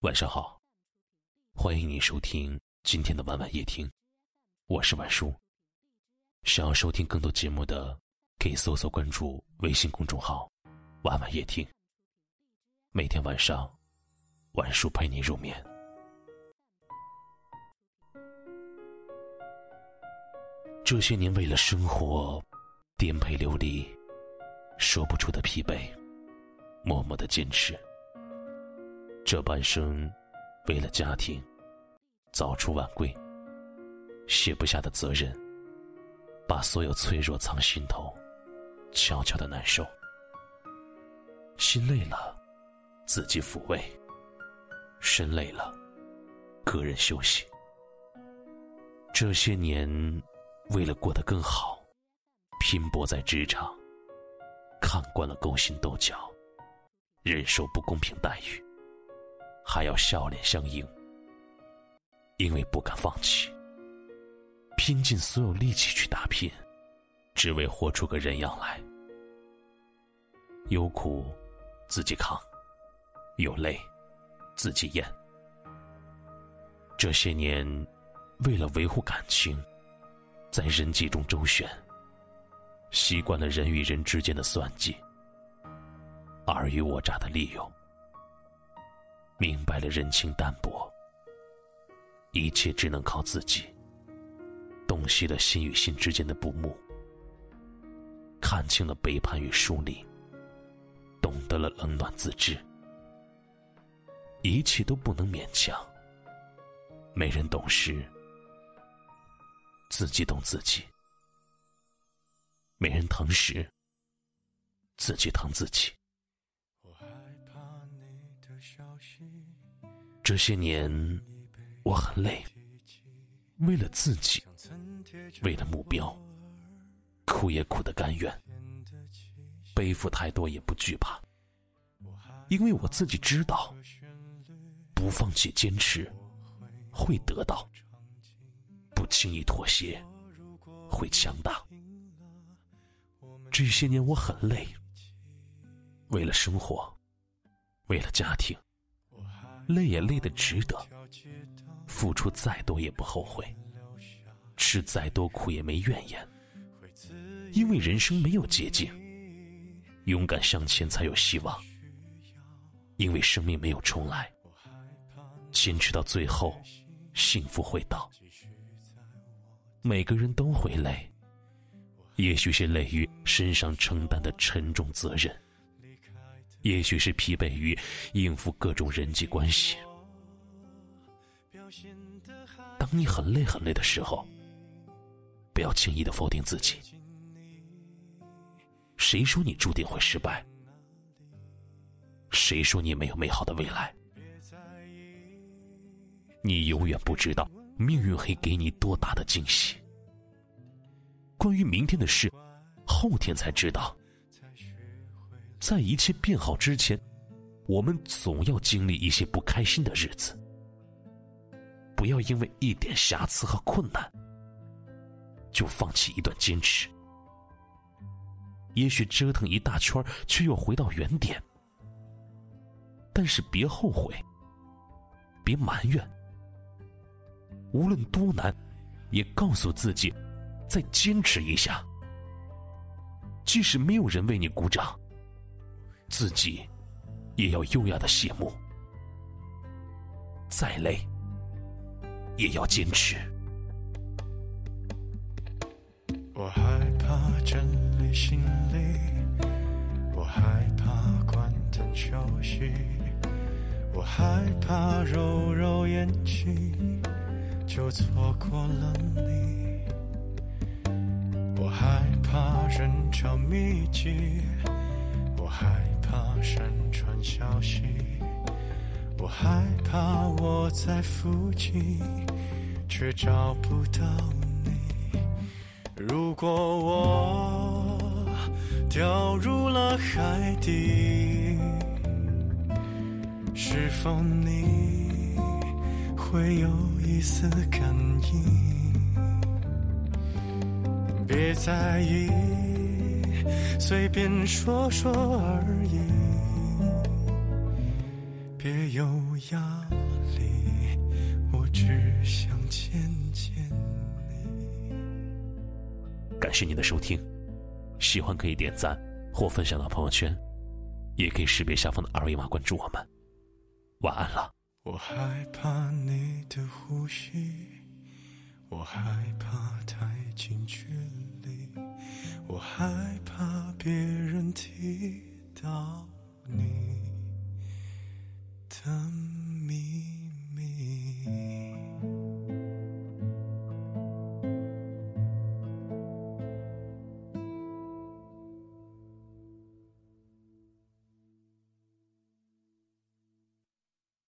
晚上好，欢迎你收听今天的晚晚夜听，我是晚叔。想要收听更多节目的，可以搜索关注微信公众号“晚晚夜听”。每天晚上，晚叔陪你入眠。这些年为了生活，颠沛流离，说不出的疲惫，默默的坚持。这半生，为了家庭，早出晚归，卸不下的责任，把所有脆弱藏心头，悄悄的难受。心累了，自己抚慰；身累了，个人休息。这些年，为了过得更好，拼搏在职场，看惯了勾心斗角，忍受不公平待遇。还要笑脸相迎，因为不敢放弃，拼尽所有力气去打拼，只为活出个人样来。有苦自己扛，有泪自己咽。这些年，为了维护感情，在人际中周旋，习惯了人与人之间的算计，尔虞我诈的利用。明白了人情淡薄，一切只能靠自己。洞悉了心与心之间的不睦，看清了背叛与疏离，懂得了冷暖自知。一切都不能勉强。没人懂事，自己懂自己；没人疼时，自己疼自己。这些年，我很累，为了自己，为了目标，苦也苦的甘愿，背负太多也不惧怕，因为我自己知道，不放弃坚持，会得到；不轻易妥协，会强大。这些年我很累，为了生活，为了家庭。累也累得值得，付出再多也不后悔，吃再多苦也没怨言，因为人生没有捷径，勇敢向前才有希望。因为生命没有重来，坚持到最后，幸福会到。每个人都会累，也许是累于身上承担的沉重责任。也许是疲惫于应付各种人际关系。当你很累很累的时候，不要轻易的否定自己。谁说你注定会失败？谁说你没有美好的未来？你永远不知道命运会给你多大的惊喜。关于明天的事，后天才知道。在一切变好之前，我们总要经历一些不开心的日子。不要因为一点瑕疵和困难，就放弃一段坚持。也许折腾一大圈，却又回到原点。但是别后悔，别埋怨。无论多难，也告诉自己，再坚持一下。即使没有人为你鼓掌。自己也要优雅的谢幕，再累也要坚持。我害怕整理行李，我害怕关灯休息，我害怕揉揉眼睛就错过了你，我害怕人潮密集，我害。怕山川消息，我害怕我在附近，却找不到你。如果我掉入了海底，是否你会有一丝感应？别在意。随便说说而已，别有压力，我只想见见你。感谢您的收听，喜欢可以点赞或分享到朋友圈，也可以识别下方的二维码关注我们。晚安了。我害怕你的呼吸，我害怕太近距离，我害怕别人提到你的